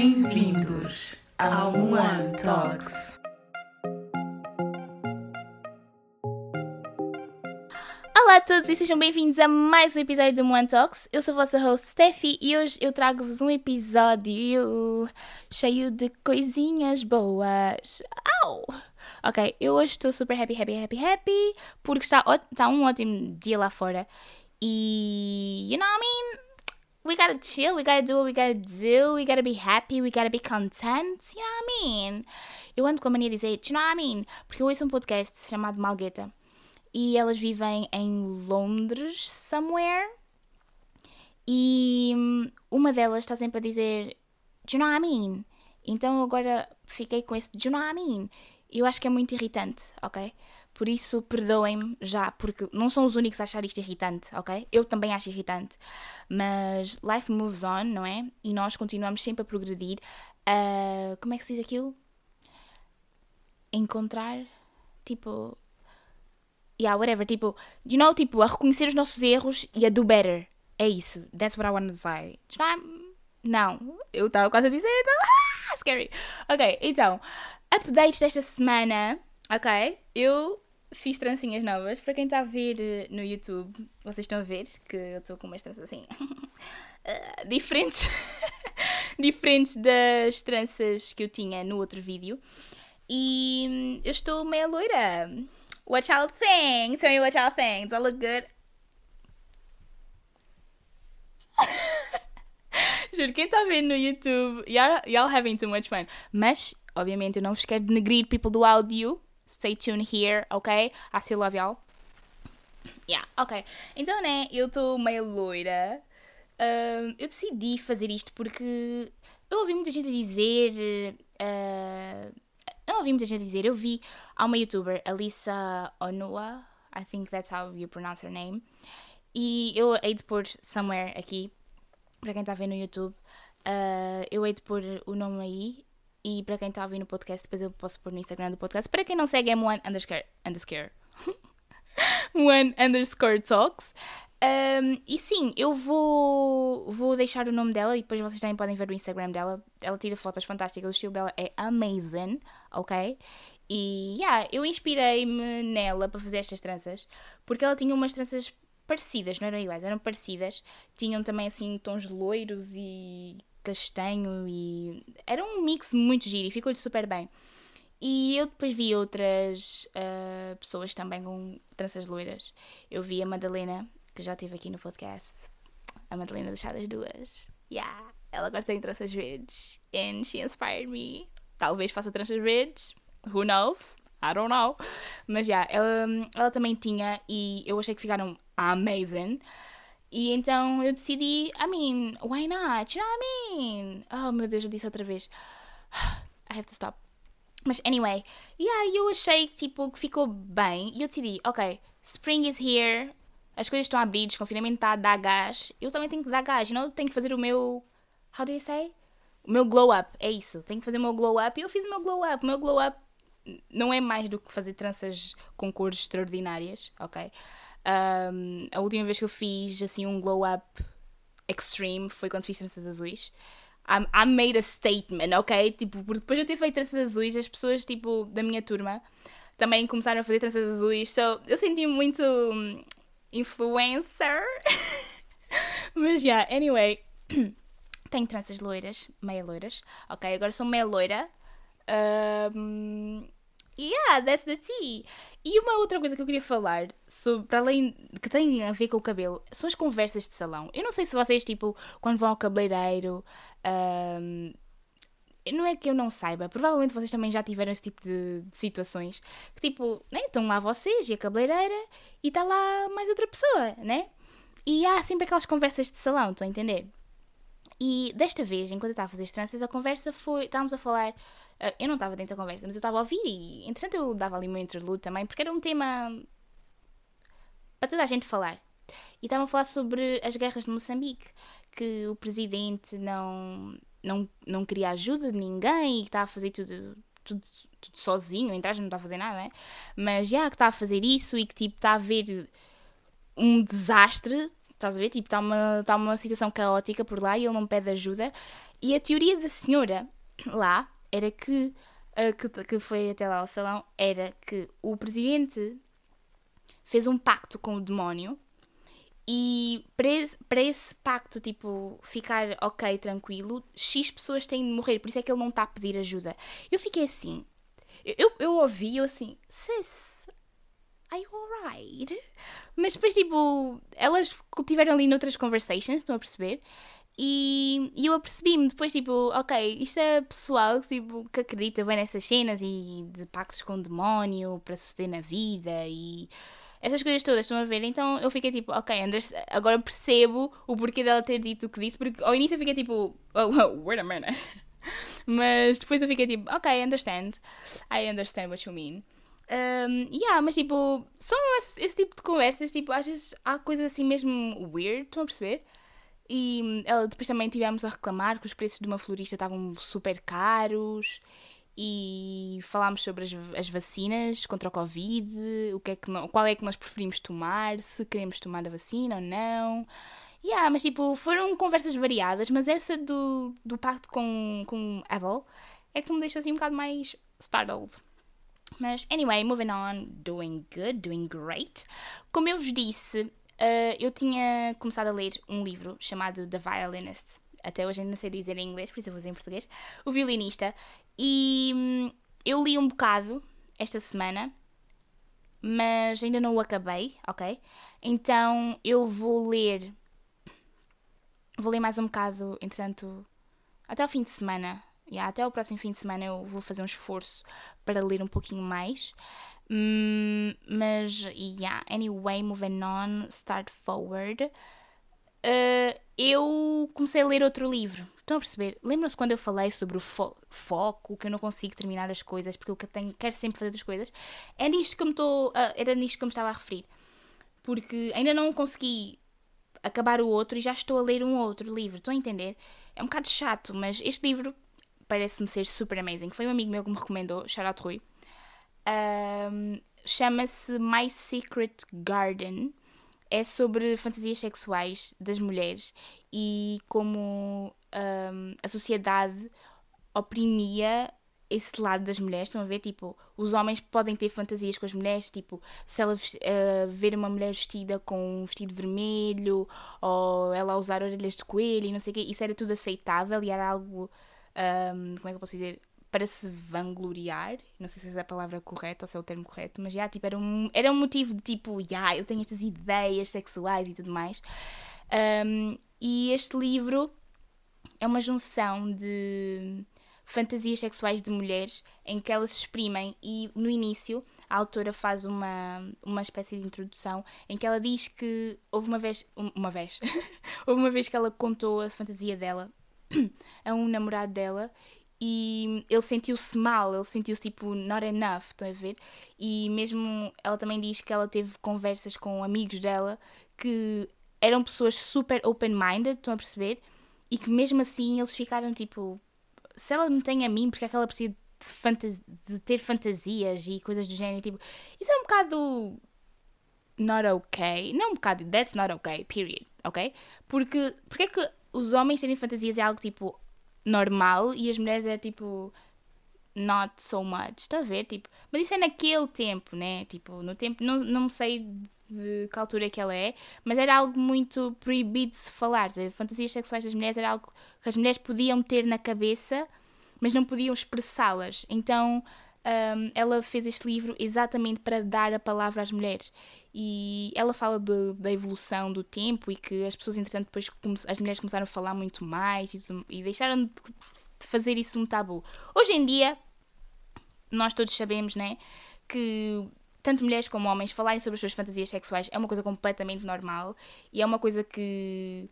Bem-vindos ao One Talks. Olá a todos e sejam bem-vindos a mais um episódio do One Talks. Eu sou a vossa host Steffi e hoje eu trago-vos um episódio cheio de coisinhas boas. Au! Ok, eu hoje estou super happy, happy, happy, happy porque está, está um ótimo dia lá fora e, you know what I mean? We gotta chill, we gotta do what we gotta do, we gotta be happy, we gotta be content, you know what I mean? Eu ando com a mania de dizer, you know what I mean? Porque eu ouço um podcast chamado Malgueta e elas vivem em Londres, somewhere, e hum, uma delas está sempre a dizer, you know what I mean? Então agora fiquei com esse, you know what I mean? Eu acho que é muito irritante, ok? Por isso, perdoem-me já, porque não são os únicos a achar isto irritante, ok? Eu também acho irritante. Mas life moves on, não é? E nós continuamos sempre a progredir. Uh, como é que se diz aquilo? Encontrar, tipo. Yeah, whatever. Tipo, you know, tipo, a reconhecer os nossos erros e a do better. É isso. That's what I want to say. Não, eu estava quase a dizer, então. Ah, scary. Ok, então, updates desta semana. Ok, eu fiz trancinhas novas. Para quem está a ver eh, no YouTube, vocês estão a ver que eu estou com umas tranças assim. uh, diferentes. diferentes das tranças que eu tinha no outro vídeo. E hum, eu estou meia loira. What y'all think? Tell me what y'all think. Do I look good? Juro, quem está a ver no YouTube, y'all having too much fun. Mas, obviamente, eu não vos quero denegrir people do áudio Stay tuned here, ok? I still love y'all. Yeah, ok. Então, né, eu estou meio loira. Uh, eu decidi fazer isto porque eu ouvi muita gente dizer. Uh, não ouvi muita gente dizer, eu vi há uma youtuber, Alissa Onua, I think that's how you pronounce her name. E eu hei de pôr somewhere aqui, para quem está a ver no YouTube, uh, eu hei de pôr o nome aí e para quem está a ouvir no podcast, depois eu posso pôr no Instagram do podcast. Para quem não segue, é one underscore, underscore, one underscore talks. Um, e sim, eu vou, vou deixar o nome dela e depois vocês também podem ver o Instagram dela. Ela tira fotos fantásticas, o estilo dela é amazing, ok? E yeah, eu inspirei-me nela para fazer estas tranças porque ela tinha umas tranças parecidas, não eram iguais, eram parecidas. Tinham também assim tons loiros e castanho e era um mix muito giro e ficou-lhe super bem. E eu depois vi outras uh, pessoas também com tranças loiras. Eu vi a Madalena, que já esteve aqui no podcast. A Madalena do Chá das Duas. Yeah, ela agora tem tranças verdes. And she inspired me. Talvez faça tranças verdes. Who knows? I don't know. Mas já, yeah, ela, ela também tinha e eu achei que ficaram amazing. E então eu decidi, I mean, why not? You know what I mean? Oh meu Deus, eu disse outra vez. I have to stop. Mas anyway, yeah, eu achei tipo, que ficou bem e eu decidi, ok, spring is here, as coisas estão a abrir, desconfinamento está a dar gás, eu também tenho que dar gás, não tenho que fazer o meu. How do you say? O meu glow up, é isso, tenho que fazer o meu glow up e eu fiz o meu glow up. O meu glow up não é mais do que fazer tranças com cores extraordinárias, ok? Um, a última vez que eu fiz assim um glow up extreme foi quando fiz tranças azuis. I, made a statement, ok? Tipo, porque depois de eu ter feito tranças azuis, as pessoas tipo da minha turma também começaram a fazer tranças azuis. So, eu senti muito um, influencer. Mas já, yeah, anyway. Tenho tranças loiras, meia loiras. Ok, agora sou meia loira. Um, yeah, that's the tea. E uma outra coisa que eu queria falar, sobre, para além que tem a ver com o cabelo, são as conversas de salão. Eu não sei se vocês, tipo, quando vão ao cabeleireiro, um, não é que eu não saiba, provavelmente vocês também já tiveram esse tipo de, de situações que, tipo, né, estão lá vocês e a cabeleireira e está lá mais outra pessoa, né? E há sempre aquelas conversas de salão, estão a entender? E desta vez, enquanto eu estava a fazer as tranças, a conversa foi. Estávamos a falar eu não estava dentro da conversa, mas eu estava a ouvir e, entretanto, eu dava ali meu interlude também, porque era um tema para toda a gente falar. E estavam a falar sobre as guerras de Moçambique, que o presidente não, não, não queria ajuda de ninguém e que estava a fazer tudo, tudo, tudo sozinho, em trás não está a fazer nada, né? Mas já que está a fazer isso e que tipo está a haver um desastre, estás a ver? Tipo, está uma, está uma situação caótica por lá e ele não pede ajuda. E a teoria da senhora lá era que, uh, que, que foi até lá ao salão, era que o presidente fez um pacto com o demónio e para esse, para esse pacto, tipo, ficar ok, tranquilo, X pessoas têm de morrer, por isso é que ele não está a pedir ajuda. Eu fiquei assim, eu, eu ouvi, eu assim, sis, are you alright? Mas depois, tipo, elas tiveram ali noutras conversations, estão a perceber? E, e eu apercebi-me depois, tipo, ok, isto é pessoal tipo, que acredita bem nessas cenas e de pactos com o demónio para suceder na vida e essas coisas todas, estão a ver? Então eu fiquei tipo, ok, Anders, agora percebo o porquê dela ter dito o que disse, porque ao início eu fiquei tipo, oh, oh wait a minute. mas depois eu fiquei tipo, ok, understand. I understand what you mean. Um, yeah, mas tipo, só esse, esse, tipo de conversas, tipo, às vezes há coisas assim mesmo weird, estão a perceber? E ela, depois também tivemos a reclamar que os preços de uma florista estavam super caros e falámos sobre as, as, vacinas contra o Covid, o que é que qual é que nós preferimos tomar, se queremos tomar a vacina ou não. Yeah, mas tipo, foram conversas variadas, mas essa do, do pacto com, com Evel é que me deixou assim um bocado mais startled. Mas, anyway, moving on, doing good, doing great. Como eu vos disse, uh, eu tinha começado a ler um livro chamado The Violinist. Até hoje ainda não sei dizer em inglês, por isso eu vou dizer em português. O Violinista. E hum, eu li um bocado esta semana, mas ainda não o acabei, ok? Então eu vou ler. Vou ler mais um bocado, entretanto, até o fim de semana. Yeah, até o próximo fim de semana eu vou fazer um esforço para ler um pouquinho mais. Mm, mas, yeah, anyway, moving on, start forward. Uh, eu comecei a ler outro livro Estão a perceber? Lembram-se quando eu falei sobre o fo foco, que eu não consigo terminar as coisas porque eu tenho, quero sempre fazer as coisas? É nisto que eu me estou, uh, era nisto que eu me estava a referir. Porque ainda não consegui acabar o outro e já estou a ler um outro livro. Estão a entender? É um bocado chato, mas este livro parece-me ser super amazing. Foi um amigo meu que me recomendou, Charlotte Rui. Um, Chama-se My Secret Garden é sobre fantasias sexuais das mulheres e como um, a sociedade oprimia esse lado das mulheres, estão a ver? Tipo, os homens podem ter fantasias com as mulheres, tipo, se ela uh, ver uma mulher vestida com um vestido vermelho ou ela usar orelhas de coelho e não sei o quê, isso era tudo aceitável e era algo, um, como é que eu posso dizer? Para se vangloriar, não sei se é a palavra correta ou se é o termo correto, mas já, tipo, era um, era um motivo de tipo, já, eu tenho estas ideias sexuais e tudo mais. Um, e este livro é uma junção de fantasias sexuais de mulheres em que elas se exprimem e no início a autora faz uma, uma espécie de introdução em que ela diz que houve uma vez uma vez houve uma vez que ela contou a fantasia dela a um namorado dela e ele sentiu-se mal, ele sentiu-se tipo not enough, estão a ver? E mesmo ela também diz que ela teve conversas com amigos dela que eram pessoas super open-minded, estão a perceber? E que mesmo assim eles ficaram tipo: se ela me tem a mim, porque é que ela precisa de, de ter fantasias e coisas do género? Tipo, isso é um bocado not okay. Não um bocado, that's not okay, period, ok? Porque, porque é que os homens terem fantasias é algo tipo normal e as mulheres é tipo not so much, está a ver? Tipo, mas isso é naquele tempo, né? Tipo, no tempo, não, não sei de que altura é que ela é, mas era algo muito proibido de se falar. Dizer, fantasias sexuais das mulheres era algo que as mulheres podiam ter na cabeça, mas não podiam expressá-las. Então um, ela fez este livro exatamente para dar a palavra às mulheres. E ela fala de, da evolução do tempo e que as pessoas, entretanto, depois as mulheres começaram a falar muito mais e, e deixaram de, de fazer isso um tabu. Hoje em dia, nós todos sabemos, né? Que tanto mulheres como homens falarem sobre as suas fantasias sexuais é uma coisa completamente normal e é uma coisa que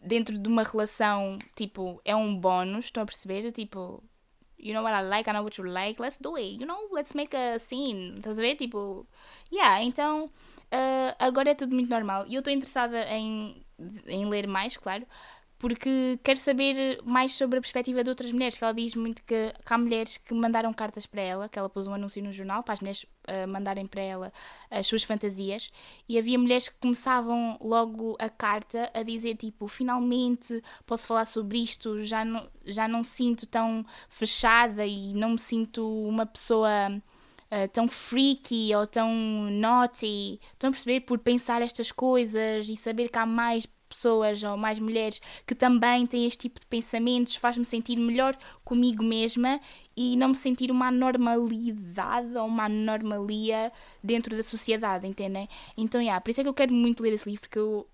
dentro de uma relação, tipo, é um bónus, estão a perceber? Tipo, you know what I like, I know what you like, let's do it, you know, let's make a scene, estás a ver? Tipo, yeah, então uh, agora é tudo muito normal. E eu estou interessada em, em ler mais, claro, porque quero saber mais sobre a perspectiva de outras mulheres, que ela diz muito que, que há mulheres que mandaram cartas para ela, que ela pôs um anúncio no jornal para as mulheres uh, mandarem para ela as suas fantasias, e havia mulheres que começavam logo a carta a dizer tipo, finalmente posso falar sobre isto, já não, já não sinto tão fechada e não me sinto uma pessoa uh, tão freaky ou tão naughty. Estão a perceber? Por pensar estas coisas e saber que há mais pessoas ou mais mulheres que também têm este tipo de pensamentos faz-me sentir melhor comigo mesma e não me sentir uma normalidade ou uma anormalia dentro da sociedade, entendem? Então, yeah, por isso é que eu quero muito ler esse livro, porque eu,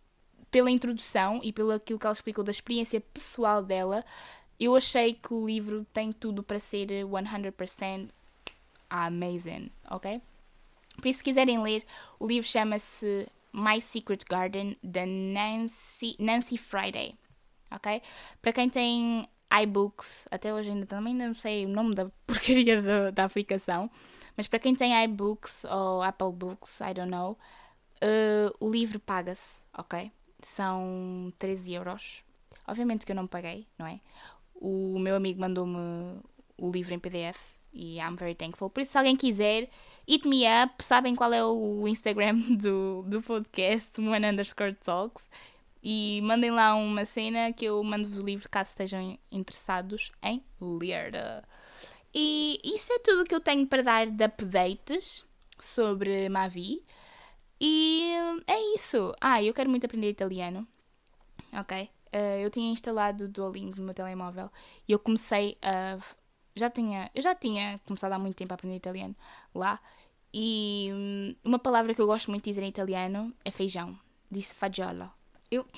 pela introdução e pelo aquilo que ela explicou da experiência pessoal dela, eu achei que o livro tem tudo para ser 100% amazing, ok? Por isso, se quiserem ler, o livro chama-se My Secret Garden, da Nancy, Nancy Friday, ok? Para quem tem iBooks, até hoje ainda também não sei o nome da porcaria da, da aplicação, mas para quem tem iBooks ou Apple Books, I don't know, uh, o livro paga-se, ok? São 13 euros. Obviamente que eu não paguei, não é? O meu amigo mandou-me o livro em PDF e I'm very thankful. Por isso, se alguém quiser, hit me up. Sabem qual é o Instagram do, do podcast, one underscore talks. E mandem lá uma cena que eu mando-vos o livro caso estejam interessados em ler. E isso é tudo que eu tenho para dar de updates sobre Mavi. E é isso. Ah, eu quero muito aprender italiano. Ok? Uh, eu tinha instalado o Duolingo no meu telemóvel e eu comecei a já tinha, eu já tinha começado há muito tempo a aprender italiano lá. E hum, uma palavra que eu gosto muito de dizer em italiano é feijão. Diz fagiolo. Eu...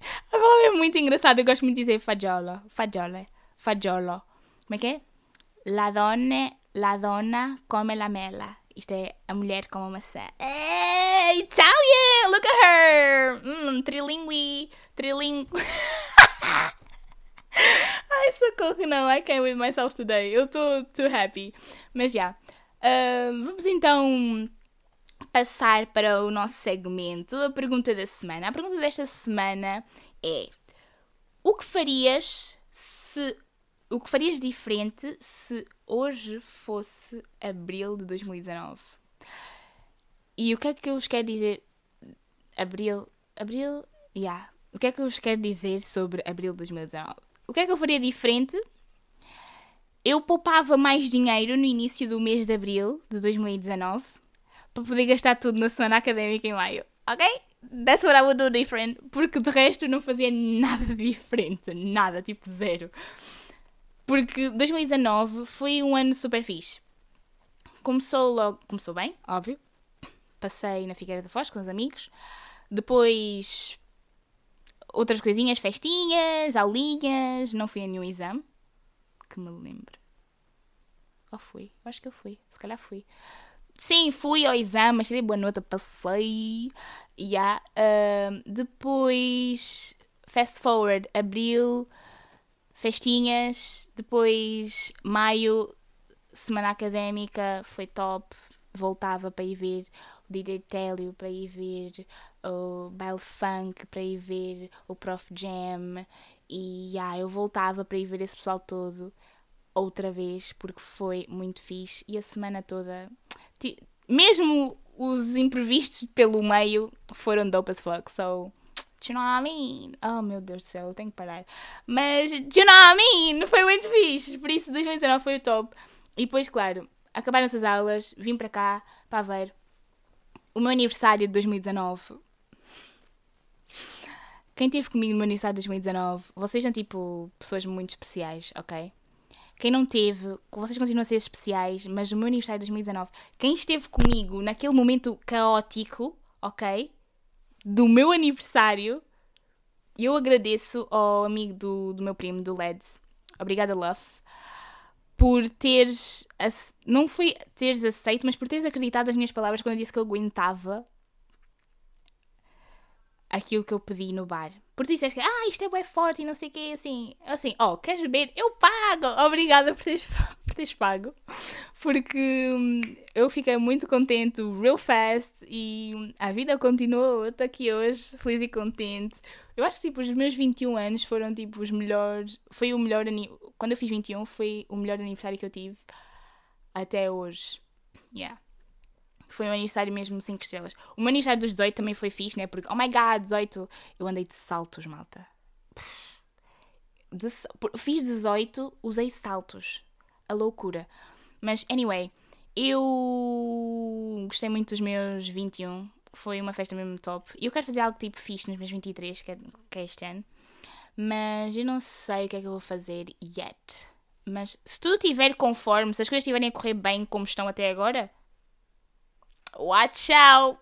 A palavra é muito engraçada, eu gosto muito de dizer fagiolo. Fagiolo. Fagiolo. Como é que é? La donna, la donna come la mela. Isto é a mulher como a maçã. É, Italian! Look at her! Hum, trilingue. Trilingue. Ai, socorro, não. I can't with myself today. Eu estou too happy. Mas já. Yeah. Vamos então passar para o nosso segmento. A pergunta da semana. A pergunta desta semana é: O que farias se. O que farias diferente se hoje fosse abril de 2019? E o que é que eu vos quero dizer? Abril. Abril. Yeah. O que é que eu vos quero dizer sobre abril de 2019? O que é que eu faria diferente? Eu poupava mais dinheiro no início do mês de abril de 2019 para poder gastar tudo na semana académica em maio. Ok? That's what I would do different. Porque de resto não fazia nada diferente. Nada, tipo zero. Porque 2019 foi um ano super fixe. Começou logo. Começou bem, óbvio. Passei na Figueira da Foz com os amigos. Depois outras coisinhas, festinhas, aulinhas. Não fui a nenhum exame. Que me lembro. Ou fui? Acho que eu fui. Se calhar fui. Sim, fui ao exame, tirei boa nota, passei. Yeah. Uh, depois, fast forward, abril, festinhas. Depois, maio, semana académica, foi top. Voltava para ir ver o DJ Télio, para ir ver o baile funk para ir ver o Prof Jam e yeah, eu voltava para ir ver esse pessoal todo outra vez porque foi muito fixe e a semana toda mesmo os imprevistos pelo meio foram dope as fuck so do you know what I mean? Oh meu Deus do céu, eu tenho que parar. Mas, do you know what I mean? Foi muito fixe. Por isso, 2019 foi o top. E depois, claro, acabaram-se as aulas, vim para cá, para ver O meu aniversário de 2019 quem esteve comigo no meu aniversário de 2019, vocês são tipo pessoas muito especiais, ok? Quem não teve, vocês continuam a ser especiais, mas no meu aniversário de 2019, quem esteve comigo naquele momento caótico, ok? Do meu aniversário, eu agradeço ao amigo do, do meu primo, do Leds. Obrigada, Love. Por teres. Não foi teres aceito, mas por teres acreditado nas minhas palavras quando eu disse que eu aguentava aquilo que eu pedi no bar. Porque disseste que, ah, isto é bem forte e não sei o quê, assim, assim, oh, queres beber? Eu pago! Obrigada por teres, por teres pago. Porque hum, eu fiquei muito contente, real fast, e a vida continuou. Eu estou aqui hoje, feliz e contente. Eu acho que tipo, os meus 21 anos foram tipo os melhores. Foi o melhor. Quando eu fiz 21, foi o melhor aniversário que eu tive até hoje. Yeah. Foi um aniversário mesmo 5 estrelas. O meu aniversário dos 18 também foi fixe, né? Porque, oh my god, 18. Eu andei de saltos, malta. De, fiz 18, usei saltos. A loucura. Mas, anyway, eu gostei muito dos meus 21. Foi uma festa mesmo top. E eu quero fazer algo tipo fixe nos meus 23, que é, que é este ano. Mas eu não sei o que é que eu vou fazer yet. Mas se tudo estiver conforme, se as coisas estiverem a correr bem como estão até agora, watch out!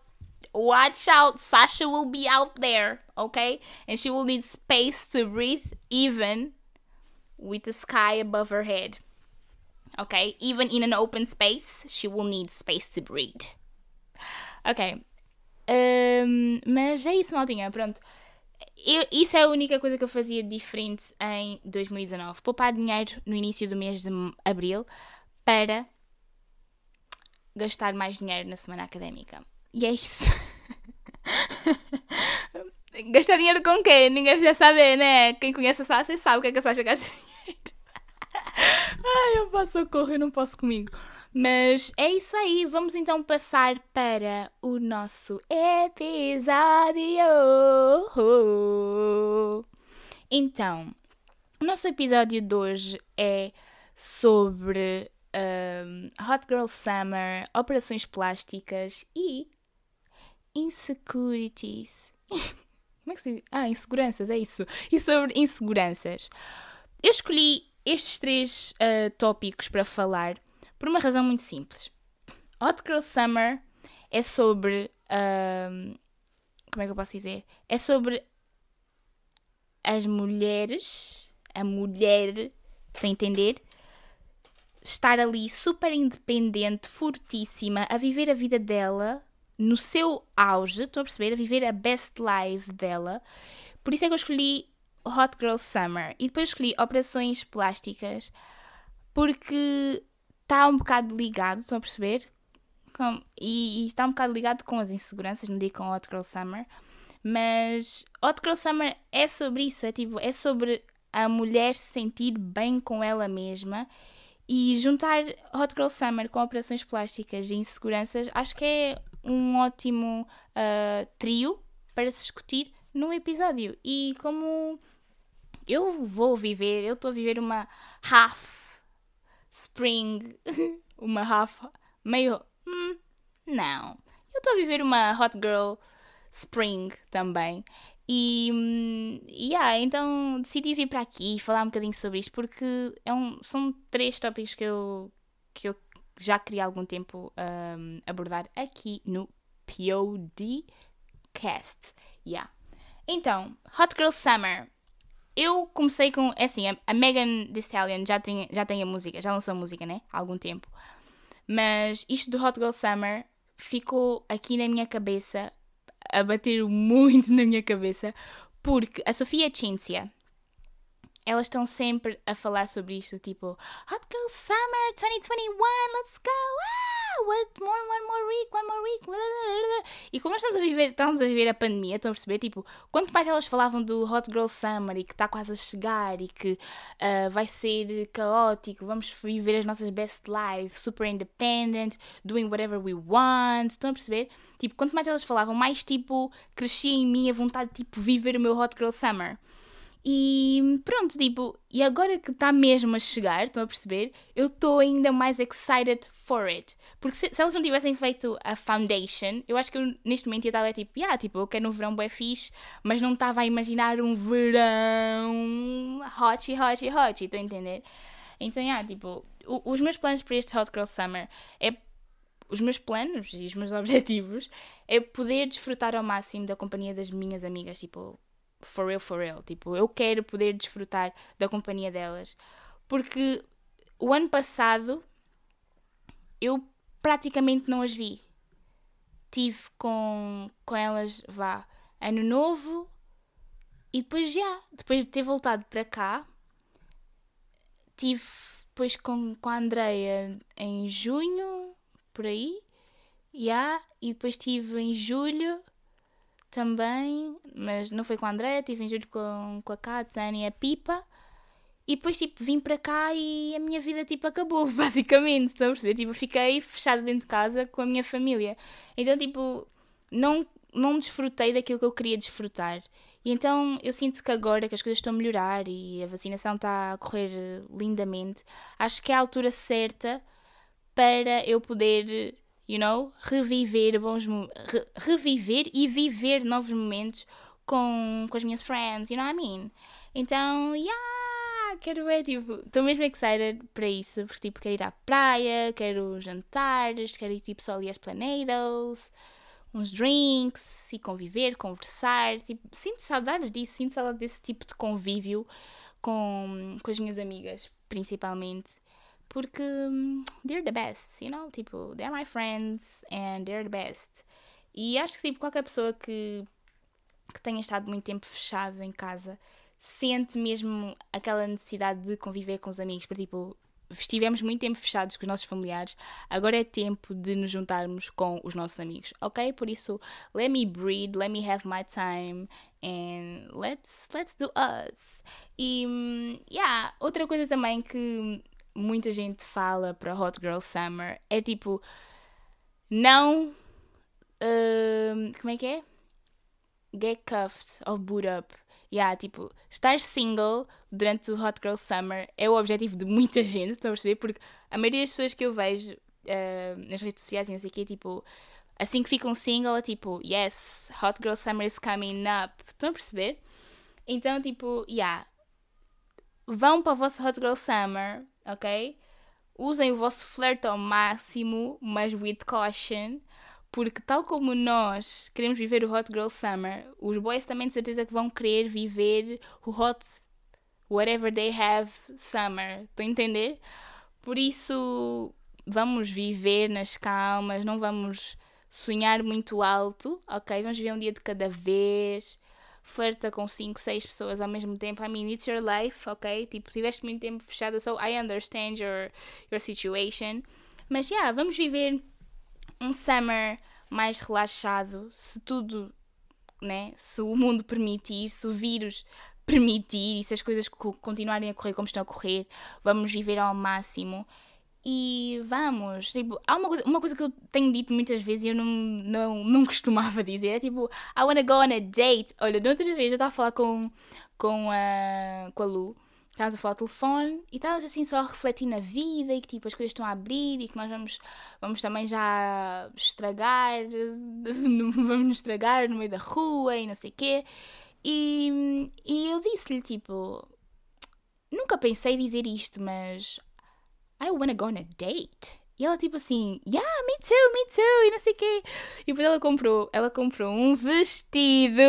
Watch out! Sasha will be out there, okay? And she will need space to breathe even with the sky above her head. Okay? Even in an open space, she will need space to breathe. Ok. Um, mas é isso, maltinha. Pronto. Eu, isso é a única coisa que eu fazia diferente em 2019. Poupar dinheiro no início do mês de abril para gastar mais dinheiro na semana académica. E é isso. gastar dinheiro com quê? Ninguém precisa saber, né? Quem conhece a Sasha sabe o que é que a Sasha gasta dinheiro. Ai, eu passo socorro, eu não posso comigo. Mas é isso aí, vamos então passar para o nosso episódio. Então, o nosso episódio de hoje é sobre um, Hot Girl Summer, operações plásticas e insecurities. Como é que se diz? Ah, inseguranças, é isso. E sobre inseguranças. Eu escolhi estes três uh, tópicos para falar por uma razão muito simples. Hot Girl Summer é sobre. Uh, como é que eu posso dizer? É sobre as mulheres, a mulher, para entender, estar ali super independente, fortíssima, a viver a vida dela no seu auge, estou a perceber, a viver a best life dela. Por isso é que eu escolhi Hot Girl Summer e depois escolhi Operações Plásticas porque está um bocado ligado, estão a perceber? Com, e, e, está um bocado ligado com as inseguranças, não digo com Hot Girl Summer, mas Hot Girl Summer é sobre isso, é, tipo, é sobre a mulher se sentir bem com ela mesma e juntar Hot Girl Summer com operações plásticas e inseguranças, acho que é um ótimo uh, trio para se discutir num episódio. E como eu vou viver, eu estou a viver uma half spring, uma half, meio. Hum, não. Eu estou a viver uma hot girl spring também. E, hum, yeah, então decidi vir para aqui falar um bocadinho sobre isto porque é um, são três tópicos que eu, que eu já queria há algum tempo um, abordar aqui no POD Cast. Yeah. Então, Hot Girl Summer eu comecei com. É assim, a, Megan Thee Stallion já tem, já tem a música, já lançou a música, né? Há algum tempo. Mas isto do Hot Girl Summer ficou aqui na minha cabeça, a bater muito na minha cabeça, porque a Sofia Cinzia, elas estão sempre a falar sobre isto, tipo Hot Girl Summer 2021, let's go! Ah, what more, one more week, one more week. E como nós estamos a viver, estamos a viver a pandemia, estão a perceber, tipo, quanto mais elas falavam do Hot Girl Summer e que está quase a chegar e que uh, vai ser caótico, vamos viver as nossas best lives, super independent, doing whatever we want, estão a perceber? Tipo, quanto mais elas falavam, mais tipo crescia em mim a vontade de tipo viver o meu Hot Girl Summer. E pronto, tipo, e agora que está mesmo a chegar, estão a perceber? Eu estou ainda mais excited for it. Porque se, se, elas não tivessem feito a foundation, eu acho que eu, neste momento ia estar tipo, yeah, tipo, eu quero um verão bem fixe, mas não estava a imaginar um verão hot, hot, hot, estão a entender? Então, yeah, tipo, o, os meus planos para este Hot Girl Summer é os meus planos e os meus objetivos é poder desfrutar ao máximo da companhia das minhas amigas, tipo, for real, for real. Tipo, eu quero poder desfrutar da companhia delas. Porque o ano passado eu praticamente não as vi. Tive com, com elas, vá, ano novo e depois já, depois de ter voltado para cá, tive depois com, com a Andreia em junho, por aí, já, e depois tive em julho também, mas não foi com a André, tive em julho com, com a Katsan e a Pipa. E depois, tipo, vim para cá e a minha vida, tipo, acabou, basicamente. Estão a perceber? Tipo, fiquei fechada dentro de casa com a minha família. Então, tipo, não, não desfrutei daquilo que eu queria desfrutar. E então eu sinto que agora que as coisas estão a melhorar e a vacinação está a correr lindamente, acho que é a altura certa para eu poder, you know, reviver bons re reviver e viver novos momentos com, com as minhas friends, you know what I mean? Então, yeah, quero ver, tipo, estou mesmo excited para isso, porque tipo, quero ir à praia, quero jantares, quero ir tipo só ali às Planados uns drinks e conviver, conversar. Tipo, sinto saudades disso, sinto saudades desse tipo de convívio com, com as minhas amigas, principalmente. Porque hum, they're the best, you know? Tipo, they're my friends and they're the best. E acho que tipo, qualquer pessoa que, que tenha estado muito tempo fechado em casa sente mesmo aquela necessidade de conviver com os amigos. Porque, tipo, estivemos muito tempo fechados com os nossos familiares, agora é tempo de nos juntarmos com os nossos amigos, ok? Por isso, let me breathe, let me have my time and let's, let's do us. E, yeah, outra coisa também que muita gente fala para Hot Girl Summer é tipo, não. Uh, como é que é? Get cuffed or boot up yeah, tipo, estar single durante o Hot Girl Summer é o objetivo de muita gente, estão a perceber? Porque a maioria das pessoas que eu vejo uh, nas redes sociais e não sei o quê, tipo, assim que ficam single, é tipo, yes, Hot Girl Summer is coming up. Estão a perceber? Então, tipo, yeah, vão para o vosso Hot Girl Summer, ok? Usem o vosso flirt ao máximo, mas with caution porque, tal como nós queremos viver o Hot Girl Summer, os boys também de certeza que vão querer viver o Hot Whatever They Have Summer. Estão a entender? Por isso, vamos viver nas calmas, não vamos sonhar muito alto, ok? Vamos viver um dia de cada vez. Flerta com 5, 6 pessoas ao mesmo tempo. I mean, it's your life, ok? Tipo, tiveste muito tempo fechado, so I understand your, your situation. Mas, yeah, vamos viver um summer mais relaxado, se tudo, né? Se o mundo permitir, se o vírus permitir e se as coisas continuarem a correr como estão a correr, vamos viver ao máximo. E vamos, tipo, há uma coisa, uma coisa que eu tenho dito muitas vezes e eu não, não, não costumava dizer, é tipo, I wanna go on a date. Olha, de outra vez eu estava a falar com, com, a, com a Lu estávamos a falar ao telefone e estávamos assim só a refletir na vida e que tipo as coisas estão a abrir e que nós vamos, vamos também já estragar, vamos nos estragar no meio da rua e não sei o quê. E, e eu disse-lhe tipo, nunca pensei dizer isto, mas I wanna go on a date. E ela tipo assim, yeah, me too, me too, e não sei o quê. E depois ela comprou, ela comprou um vestido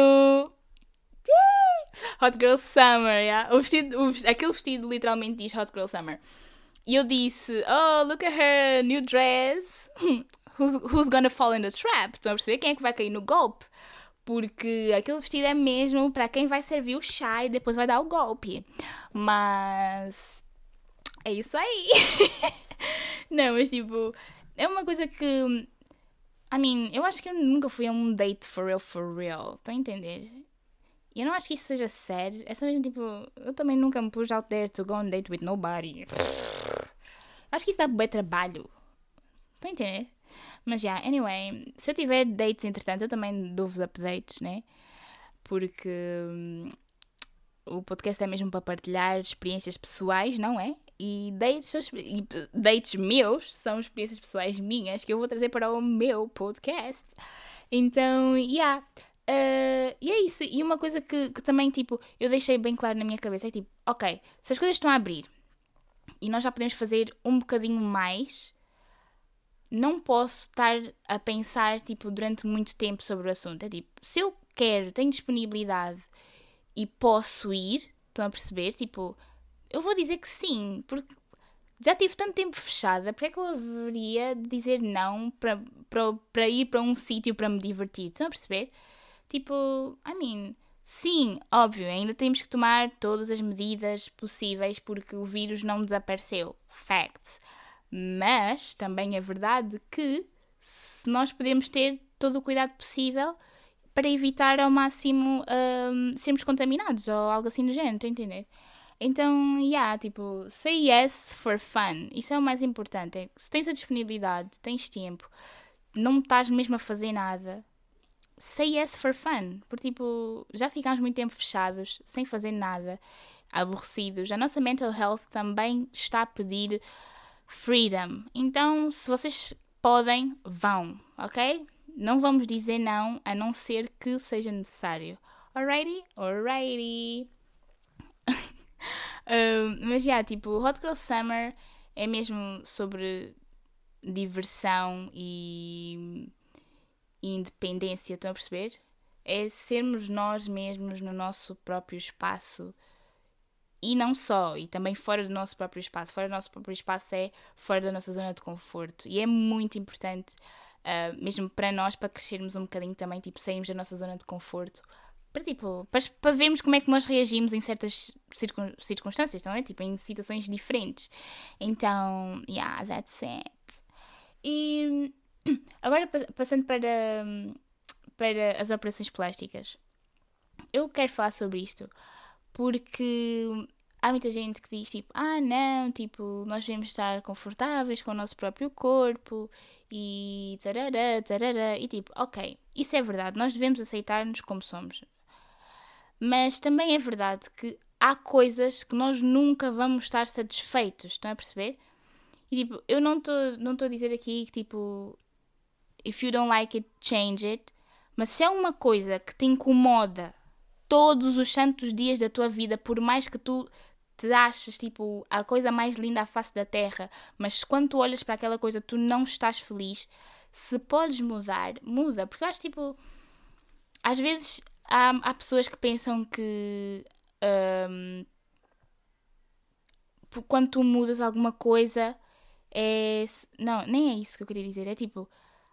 Hot Girl Summer, yeah? o vestido, o, aquele vestido literalmente diz Hot Girl Summer. E eu disse, oh, look at her new dress. who's, who's gonna fall in the trap? Estão a perceber quem é que vai cair no golpe? Porque aquele vestido é mesmo para quem vai servir o chá e depois vai dar o golpe. Mas. É isso aí. Não, mas tipo. É uma coisa que. I mean, eu acho que eu nunca fui a um date for real, for real. Estão a entender? Eu não acho que isso seja sério. É só mesmo tipo. Eu também nunca me pus out there to go on date with nobody. Acho que isso dá bem trabalho. Estão a entender? Mas já, yeah, anyway. Se eu tiver dates entretanto, eu também dou-vos updates, né? Porque. Hum, o podcast é mesmo para partilhar experiências pessoais, não é? E dates, dates meus são experiências pessoais minhas que eu vou trazer para o meu podcast. Então, yeah. Uh, e é isso. E uma coisa que, que, também, tipo, eu deixei bem claro na minha cabeça é tipo, ok, se as coisas estão a abrir e nós já podemos fazer um bocadinho mais, não posso estar a pensar, tipo, durante muito tempo sobre o assunto. É tipo, se eu quero, tenho disponibilidade e posso ir, estão a perceber? Tipo, eu vou dizer que sim, porque já tive tanto tempo fechada, para que eu haveria de dizer não para, para, para ir para um sítio para me divertir? Estão a perceber? Tipo, I mean, sim, óbvio, ainda temos que tomar todas as medidas possíveis porque o vírus não desapareceu. Facts. Mas também é verdade que nós podemos ter todo o cuidado possível para evitar ao máximo um, sermos contaminados ou algo assim do género, estou a entender? Então, yeah, tipo, say yes for fun. Isso é o mais importante. É, se tens a disponibilidade, tens tempo, não estás mesmo a fazer nada, say yes for fun. Porque, tipo, já ficámos muito tempo fechados, sem fazer nada, aborrecidos. A nossa mental health também está a pedir freedom. Então, se vocês podem, vão, ok? Não vamos dizer não, a não ser que seja necessário. Alrighty? Alrighty. um, mas já, yeah, tipo, Hot Girl Summer é mesmo sobre diversão e, e independência, estão a perceber? É sermos nós mesmos no nosso próprio espaço e não só, e também fora do nosso próprio espaço. Fora do nosso próprio espaço é fora da nossa zona de conforto. E é muito importante, uh, mesmo para nós, para crescermos um bocadinho também, tipo, sairmos da nossa zona de conforto. Para, tipo, para, para vermos como é que nós reagimos em certas circun, circunstâncias, não é? Tipo, em situações diferentes. Então, yeah, that's it. E agora passando para, para as operações plásticas. Eu quero falar sobre isto porque há muita gente que diz tipo, ah não, tipo, nós devemos estar confortáveis com o nosso próprio corpo e tarará, tarará, e tipo, ok, isso é verdade, nós devemos aceitar-nos como somos. Mas também é verdade que há coisas que nós nunca vamos estar satisfeitos, estão a perceber? E tipo, eu não estou não a dizer aqui que tipo, if you don't like it, change it, mas se é uma coisa que te incomoda todos os santos dias da tua vida, por mais que tu te aches tipo a coisa mais linda à face da terra, mas quando tu olhas para aquela coisa tu não estás feliz, se podes mudar, muda. Porque eu acho tipo. Às vezes há, há pessoas que pensam que. Um, quando tu mudas alguma coisa é. Não, nem é isso que eu queria dizer. É tipo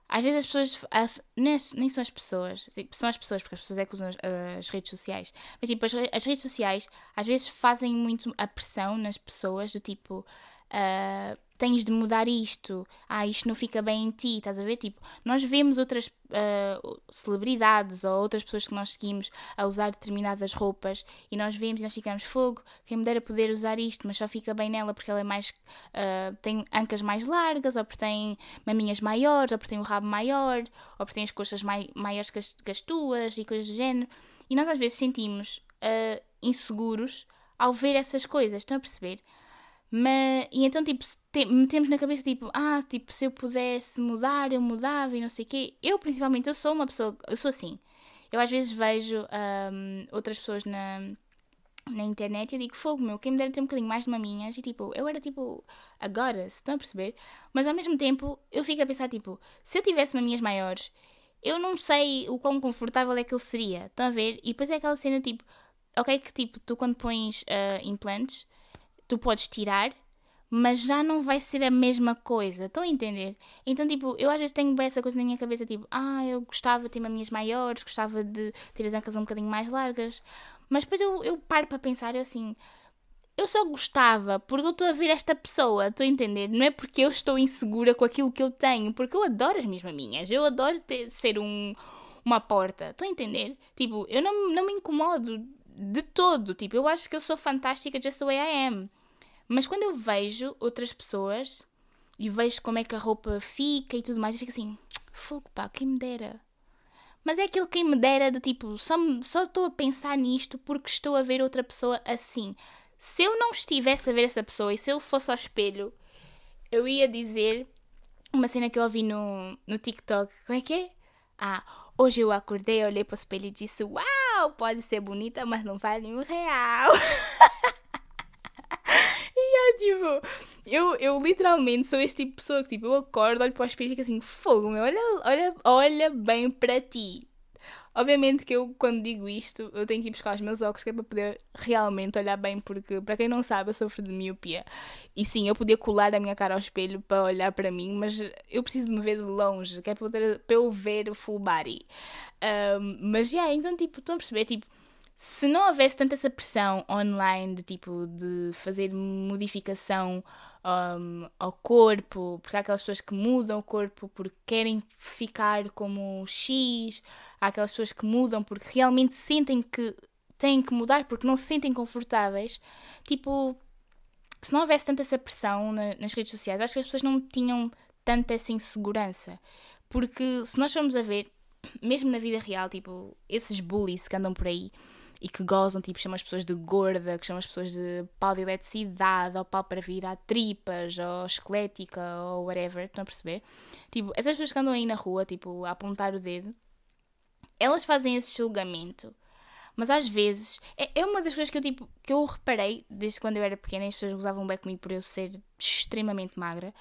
às vezes as pessoas. As, nem, nem são as pessoas. São as pessoas, porque as pessoas é que usam as, as redes sociais. Mas tipo, as, as, redes sociais às vezes fazem muito a pressão nas pessoas do tipo. Uh, tens de mudar isto, ah, isto não fica bem em ti, estás a ver? Tipo, nós vemos outras uh, celebridades ou outras pessoas que nós seguimos a usar determinadas roupas e nós vemos e nós ficamos fogo, quem me dera poder usar isto, mas só fica bem nela porque ela é mais. Uh, tem ancas mais largas, ou porque tem maminhas maiores, ou porque tem o rabo maior, ou porque tem as coxas mai maiores que as, que as, tuas e coisas do género. E nós às vezes sentimos uh, inseguros ao ver essas coisas, estão a perceber? Mas, e então, tipo, metemos na cabeça, tipo, ah, tipo, se eu pudesse mudar, eu mudava e não sei o quê. Eu, principalmente, eu sou uma pessoa, eu sou assim. Eu às vezes vejo um, outras pessoas na, na internet e eu digo, fogo meu, quem me dera ter um bocadinho mais de maminhas. E tipo, eu era tipo, agora, se estão a perceber? Mas ao mesmo tempo, eu fico a pensar, tipo, se eu tivesse maminhas maiores, eu não sei o quão confortável é que eu seria. Estão a ver? E depois é aquela cena, tipo, ok, que tipo, tu quando pões uh, implantes tu podes tirar, mas já não vai ser a mesma coisa. Estão a entender? Então, tipo, eu às vezes tenho bem essa coisa na minha cabeça, tipo, ah, eu gostava de ter minhas maiores, gostava de ter as ancas um bocadinho mais largas. Mas depois eu, eu paro para pensar, eu assim, eu só gostava porque eu estou a ver esta pessoa, estou a entender? Não é porque eu estou insegura com aquilo que eu tenho, porque eu adoro as minhas maminhas, eu adoro ter, ser um, uma porta, estou a entender? Tipo, eu não, não me incomodo de todo, tipo, eu acho que eu sou fantástica just the way I am. Mas quando eu vejo outras pessoas e vejo como é que a roupa fica e tudo mais, eu fico assim, fogo pá, quem me dera. Mas é aquilo que me dera do tipo, só, só estou a pensar nisto porque estou a ver outra pessoa assim. Se eu não estivesse a ver essa pessoa e se eu fosse ao espelho, eu ia dizer uma cena que eu ouvi no, no TikTok. Como é que é? Ah, hoje eu acordei, olhei para o espelho e disse: Uau, pode ser bonita, mas não vale um real. tipo, eu, eu literalmente sou este tipo de pessoa que, tipo, eu acordo, olho para o espelho e fico assim, fogo, meu, olha, olha, olha bem para ti. Obviamente que eu, quando digo isto, eu tenho que ir buscar os meus óculos que é para poder realmente olhar bem, porque, para quem não sabe, eu sofro de miopia. E sim, eu podia colar a minha cara ao espelho para olhar para mim, mas eu preciso de me ver de longe, que é para, poder, para eu ver full body. Um, mas, já, yeah, então, tipo, estão a perceber, tipo, se não houvesse tanta essa pressão online de tipo de fazer modificação um, ao corpo, porque há aquelas pessoas que mudam o corpo porque querem ficar como X, há aquelas pessoas que mudam porque realmente sentem que têm que mudar porque não se sentem confortáveis. Tipo, se não houvesse tanta essa pressão na, nas redes sociais, acho que as pessoas não tinham tanta essa insegurança. Porque se nós formos a ver, mesmo na vida real, tipo, esses bullies que andam por aí e que gozam, tipo, chamam as pessoas de gorda, que chamam as pessoas de pau de eletricidade, ou pau para virar tripas, ou esquelética, ou whatever, estão a perceber? Tipo, essas pessoas que andam aí na rua, tipo, a apontar o dedo, elas fazem esse julgamento. Mas às vezes, é, é uma das coisas que eu, tipo, que eu reparei desde quando eu era pequena as pessoas gozavam bem comigo por eu ser extremamente magra.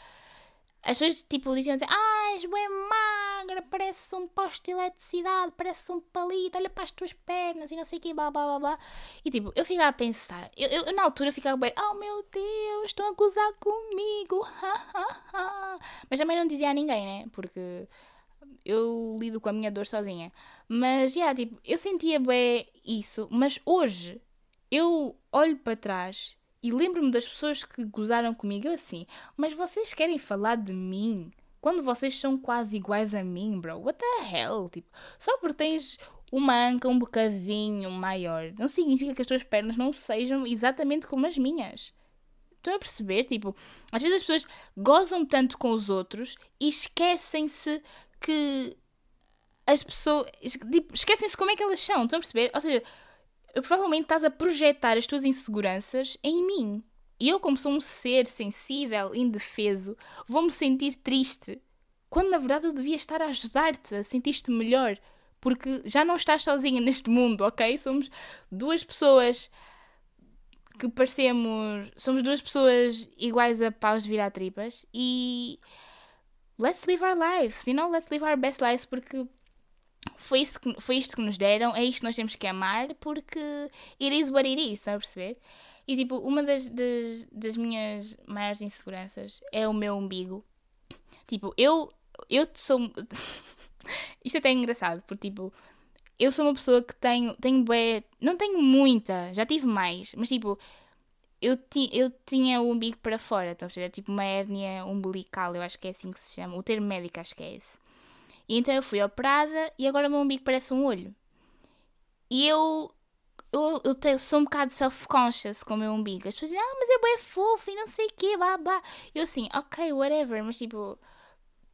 As pessoas, tipo, diziam assim, ah, és bem magra, parece um poste de eletricidade, parece um palito, olha para as tuas pernas e não sei o que, blá, blá, blá, blá. E, tipo, eu ficava a pensar, eu, eu, eu na altura ficava bem, oh meu Deus, estão a gozar comigo, ha, ha, ha. Mas também não dizia a ninguém, né, porque eu lido com a minha dor sozinha. Mas, já, yeah, tipo, eu sentia bem isso, mas hoje eu olho para trás e lembro-me das pessoas que gozaram comigo assim, mas vocês querem falar de mim? Quando vocês são quase iguais a mim, bro? What the hell? Tipo, só porque tens uma anca um bocadinho maior, não significa que as tuas pernas não sejam exatamente como as minhas. Estão a perceber? Tipo, às vezes as pessoas gozam tanto com os outros e esquecem-se que as pessoas. Tipo, esquecem-se como é que elas são. Estão a perceber? Ou seja, provavelmente estás a projetar as tuas inseguranças em mim. E eu, como sou um ser sensível, indefeso, vou-me sentir triste. Quando na verdade eu devia estar a ajudar-te a sentir-te melhor. Porque já não estás sozinha neste mundo, ok? Somos duas pessoas que parecemos. Somos duas pessoas iguais a paus virar tripas e. Let's live our lives, you know? Let's live our best lives porque foi, isso que, foi isto que nos deram, é isto que nós temos que amar, porque it is what it is, está a perceber? E tipo, uma das, das, das minhas maiores inseguranças é o meu umbigo. Tipo, eu, eu sou. isto até é engraçado, porque tipo, eu sou uma pessoa que tenho, tenho bué, não tenho muita, já tive mais, mas tipo, eu, ti, eu tinha o umbigo para fora, está a perceber? Tipo uma hérnia umbilical, eu acho que é assim que se chama, o termo médico acho que é esse. E então eu fui operada e agora o meu umbigo parece um olho. E eu, eu, eu tenho, sou um bocado self-conscious com o meu umbigo. As pessoas dizem, ah, mas é bem fofo e não sei o quê, blá blá. Eu assim, ok, whatever, mas tipo,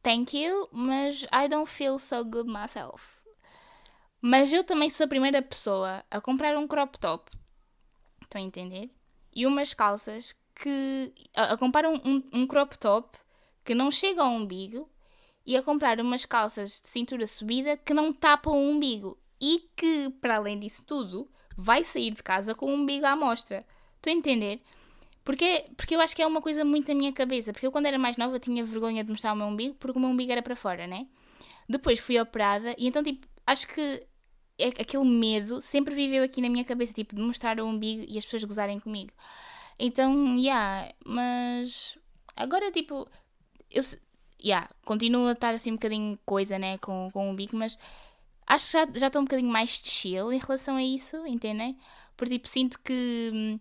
thank you, mas I don't feel so good myself. Mas eu também sou a primeira pessoa a comprar um crop top. Estão a entender? E umas calças que. a, a comprar um, um, um crop top que não chega ao umbigo e a comprar umas calças de cintura subida que não tapam o umbigo e que, para além disso tudo, vai sair de casa com o umbigo à mostra. Estou a entender? Porque, porque eu acho que é uma coisa muito na minha cabeça. Porque eu, quando era mais nova, tinha vergonha de mostrar o meu umbigo porque o meu umbigo era para fora, né? Depois fui operada e então, tipo, acho que é, aquele medo sempre viveu aqui na minha cabeça, tipo, de mostrar o umbigo e as pessoas gozarem comigo. Então, yeah, mas agora, tipo, eu, yeah, continua a estar assim um bocadinho coisa, né, com, com o bico, mas acho que já, já estou um bocadinho mais chill em relação a isso, entendem? Porque, tipo, sinto que... Hum,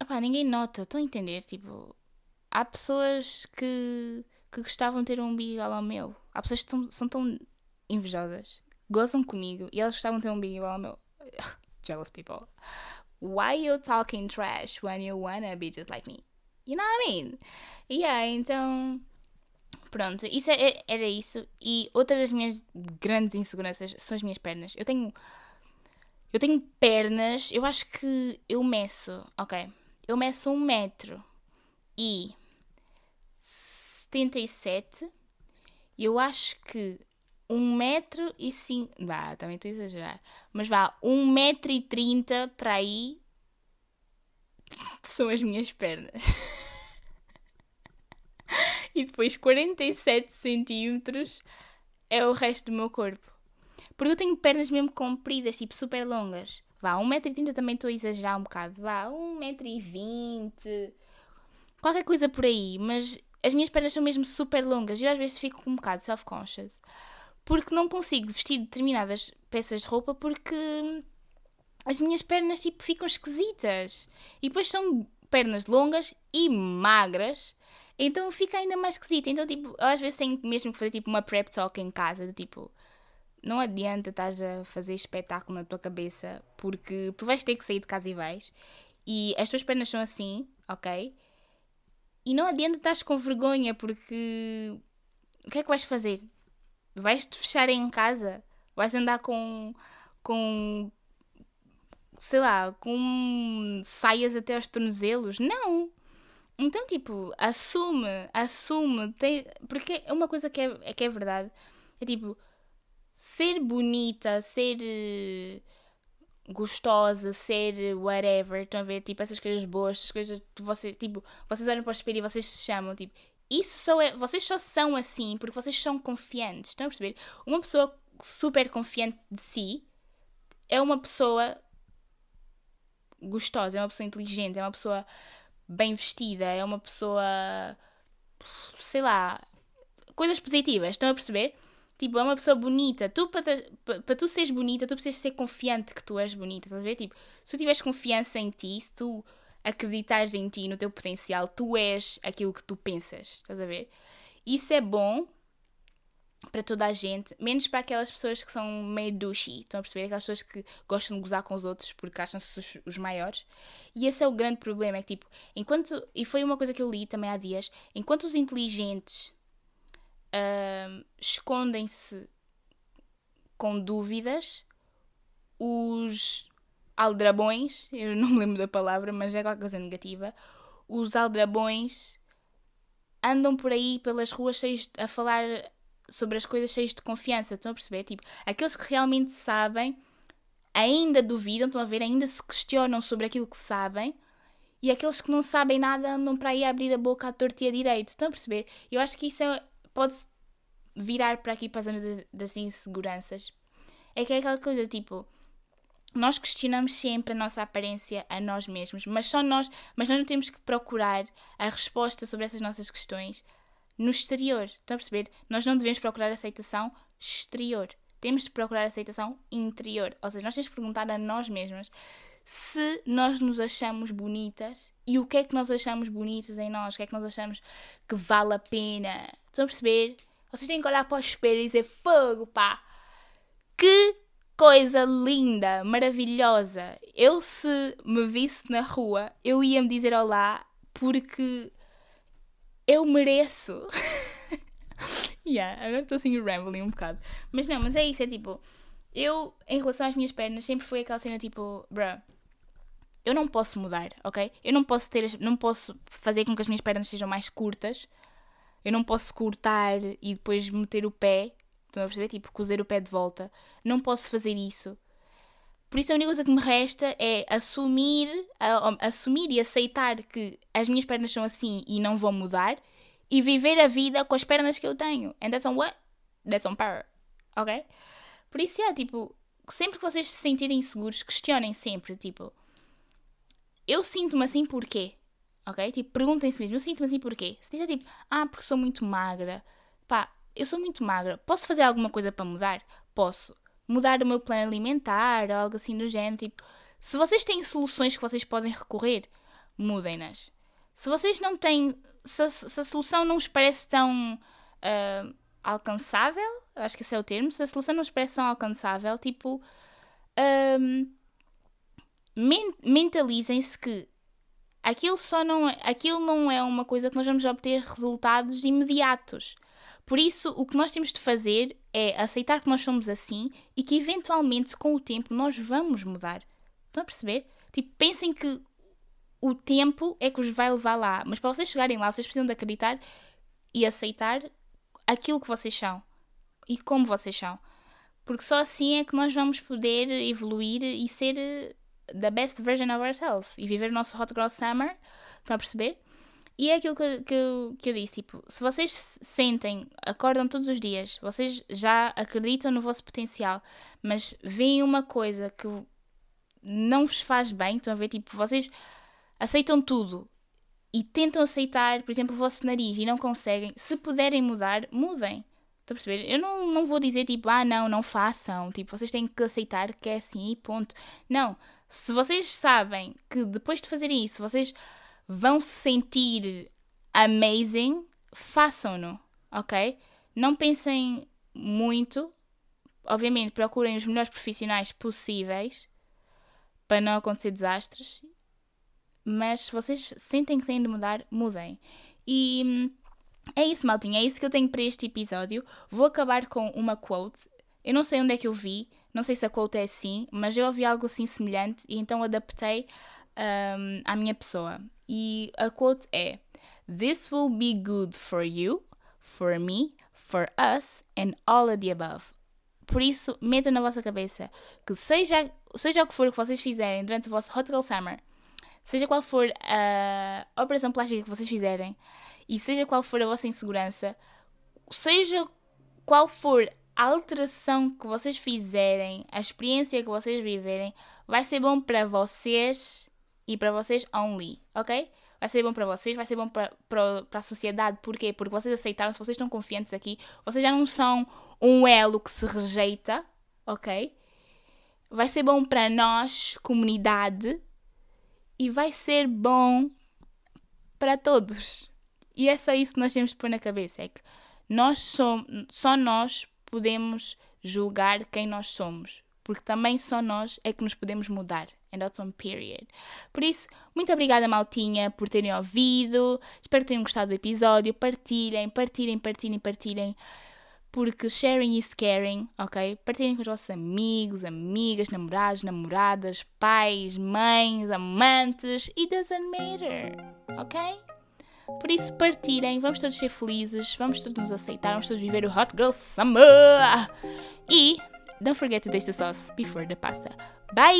opá, ninguém nota, estão a entender? Tipo, há pessoas que, que gostavam de ter um umbigo igual ao meu. Há pessoas que tão, são tão invejosas, gozam comigo e elas gostavam de ter um umbigo igual ao meu. Jealous people. Why you talking trash when you wanna be just like me? You know what I mean? Yeah, então Pronto, isso é, é, era isso. E outra das minhas grandes inseguranças são as minhas pernas. Eu tenho. Eu tenho pernas, eu acho que eu meço, ok. Eu meço um metro e 77. E eu acho que um metro e cinco. Vá, também estou a exagerar. Mas vá, um metro e trinta para aí são as minhas pernas. E depois 47 centímetros é o resto do meu corpo. Porque eu tenho pernas mesmo compridas, tipo super longas. Vá, 1,30m também estou a exagerar um bocado. Vá, 1,20m. Qualquer coisa por aí. Mas as minhas pernas são mesmo super longas. E eu às vezes fico um bocado self-conscious. Porque não consigo vestir determinadas peças de roupa porque as minhas pernas tipo ficam esquisitas. E depois são pernas longas e magras. Então fica ainda mais esquisito. Então, tipo, eu às vezes tenho mesmo que fazer tipo uma prep talk em casa, de tipo, não adianta estás a fazer espetáculo na tua cabeça, porque tu vais ter que sair de casa e vais. E as tuas pernas são assim, ok? E não adianta estás com vergonha, porque o que é que vais fazer? Vais-te fechar em casa? Vais andar com. com. sei lá, com saias até aos tornozelos? Não! Então, tipo, assume, assume. Tem, porque é uma coisa que é, que é verdade. É tipo, ser bonita, ser uh, gostosa, ser whatever, estão a ver? Tipo, essas coisas boas, essas coisas que vocês, tipo, vocês olham para o espelho e vocês se chamam, tipo, isso só é, vocês só são assim porque vocês são confiantes, estão a perceber? Uma pessoa super confiante de si é uma pessoa gostosa, é uma pessoa inteligente, é uma pessoa bem vestida, é uma pessoa. sei lá. coisas positivas, estão a perceber? Tipo, é uma pessoa bonita. Tu, para, para tu seres bonita, tu precisas ser confiante que tu és bonita, estás a ver? Tipo, se tu tiveres confiança em ti, se tu acreditares em ti, no teu potencial, tu és aquilo que tu pensas, estás a ver? Isso é bom para toda a gente, menos para aquelas pessoas que são meio douchey, estão a perceber? Aquelas pessoas que gostam de gozar com os outros porque acham-se os, os, maiores. E esse é o grande problema, é que tipo, enquanto, e foi uma coisa que eu li também há dias, enquanto os inteligentes uh, escondem-se com dúvidas, os aldrabões, eu não me lembro da palavra, mas é qualquer coisa negativa, os aldrabões andam por aí pelas ruas a falar sobre as coisas cheias de confiança. Estão a perceber? Tipo, aqueles que realmente sabem ainda duvidam, estão a ver, ainda se questionam sobre aquilo que sabem. E aqueles que não sabem nada andam para aí abrir a boca à torta e a direito. Estão a perceber? Eu acho que isso é, pode-se virar para aqui para a zona das, das inseguranças. É que é aquela coisa tipo. Nós questionamos sempre a nossa aparência a nós mesmos, mas só nós, mas nós não temos que procurar a resposta sobre essas nossas questões no exterior. Estão a perceber? Nós não devemos procurar aceitação exterior. Temos de procurar aceitação interior. Ou seja, nós temos de perguntar a nós mesmas se nós nos achamos bonitas e o que é que nós achamos bonitas em nós, o que é que nós achamos que vale a pena. Estão a perceber? Vocês têm que olhar para o espelho e dizer: Fogo, pá! Que coisa linda, maravilhosa! Eu, se me visse na rua, eu ia me dizer olá porque eu mereço. yeah, agora estou assim rambling um bocado. Mas não, mas é isso, é tipo, eu, em relação às minhas pernas, sempre foi aquela cena tipo, bruh, eu não posso mudar, ok? Eu não posso ter, não posso fazer com que as minhas pernas sejam mais curtas. Eu não posso cortar e depois meter o pé. Estão a perceber? Tipo, cozer o pé de volta. Não posso fazer isso. Por isso a única coisa que me resta é assumir, assumir e aceitar que as minhas pernas são assim e não vão mudar e viver a vida com as pernas que eu tenho. And that's on what? That's on power. Ok? Por isso é tipo, sempre que vocês se sentirem seguros, questionem sempre, tipo, eu sinto-me assim porquê? Ok? Tipo, perguntem-se mesmo, eu sinto-me assim porquê? Se disser tipo, ah, porque sou muito magra, pá, eu sou muito magra, posso fazer alguma coisa para mudar? Posso mudar o meu plano alimentar, algo assim do género. Tipo, se vocês têm soluções que vocês podem recorrer, mudem-nas. Se vocês não têm. Se, se, a solução não vos parece tão uh, alcançável, acho que esse é o termo, se a solução não vos parece tão alcançável, tipo. Um, mentalizem-se que aquilo só não é, aquilo não é uma coisa que nós vamos obter resultados imediatos. Por isso, o que nós temos de fazer é aceitar que nós somos assim e que eventualmente, com o tempo, nós vamos mudar. Estão a perceber? Tipo, pensem que o tempo é que os vai levar lá. Mas para vocês chegarem lá, vocês precisam de acreditar e aceitar aquilo que vocês são e como vocês são. Porque só assim é que nós vamos poder evoluir e ser the best version of ourselves e viver o nosso Hot Girl Summer. Estão a perceber? E é aquilo que, que, eu, que eu disse, tipo, se vocês sentem, acordam todos os dias, vocês já acreditam no vosso potencial, mas veem uma coisa que não vos faz bem, estão a ver, tipo, vocês aceitam tudo e tentam aceitar, por exemplo, o vosso nariz e não conseguem, se puderem mudar, mudem. Estão a perceber? Eu não, não vou dizer tipo, ah, não, não façam. Tipo, vocês têm que aceitar que é assim e ponto. Não. Se vocês sabem que depois de fazerem isso, vocês vão se sentir amazing, façam-no, ok? Não pensem muito. Obviamente, procurem os melhores profissionais possíveis para não acontecer desastres. Mas se vocês sentem que têm de mudar, mudem. E hum, é isso, maltinha. É isso que eu tenho para este episódio. Vou acabar com uma quote. Eu não sei onde é que eu vi, não sei se a quote é assim, mas eu ouvi algo assim semelhante e então adaptei um, à minha pessoa. E a quote é: This will be good for you, for me, for us and all of the above. Por isso, metam na vossa cabeça que seja, seja o que for que vocês fizerem durante o vosso Hot Girl Summer, seja qual for a operação plástica que vocês fizerem e seja qual for a vossa insegurança, seja qual for a alteração que vocês fizerem, a experiência que vocês viverem, vai ser bom para vocês e para vocês only, ok? Vai ser bom para vocês, vai ser bom para, a sociedade. Porquê? Porque vocês aceitaram, se vocês estão confiantes aqui, vocês já não são um elo que se rejeita, ok? Vai ser bom para nós, comunidade, e vai ser bom para todos. E é só isso que nós temos de pôr na cabeça: é que nós somos, só nós podemos julgar quem nós somos, porque também só nós é que nos podemos mudar. And one period. Por isso, muito obrigada, Maltinha, por terem ouvido. Espero que tenham gostado do episódio. Partilhem, partilhem, partilhem, partilhem. Porque sharing is caring, ok? Partilhem com os vossos amigos, amigas, namorados, namoradas, pais, mães, amantes. It doesn't matter, ok? Por isso, partilhem, vamos todos ser felizes, vamos todos nos aceitar, vamos todos viver o Hot Girl Summer! E don't forget to taste the sauce before the pasta. Bye!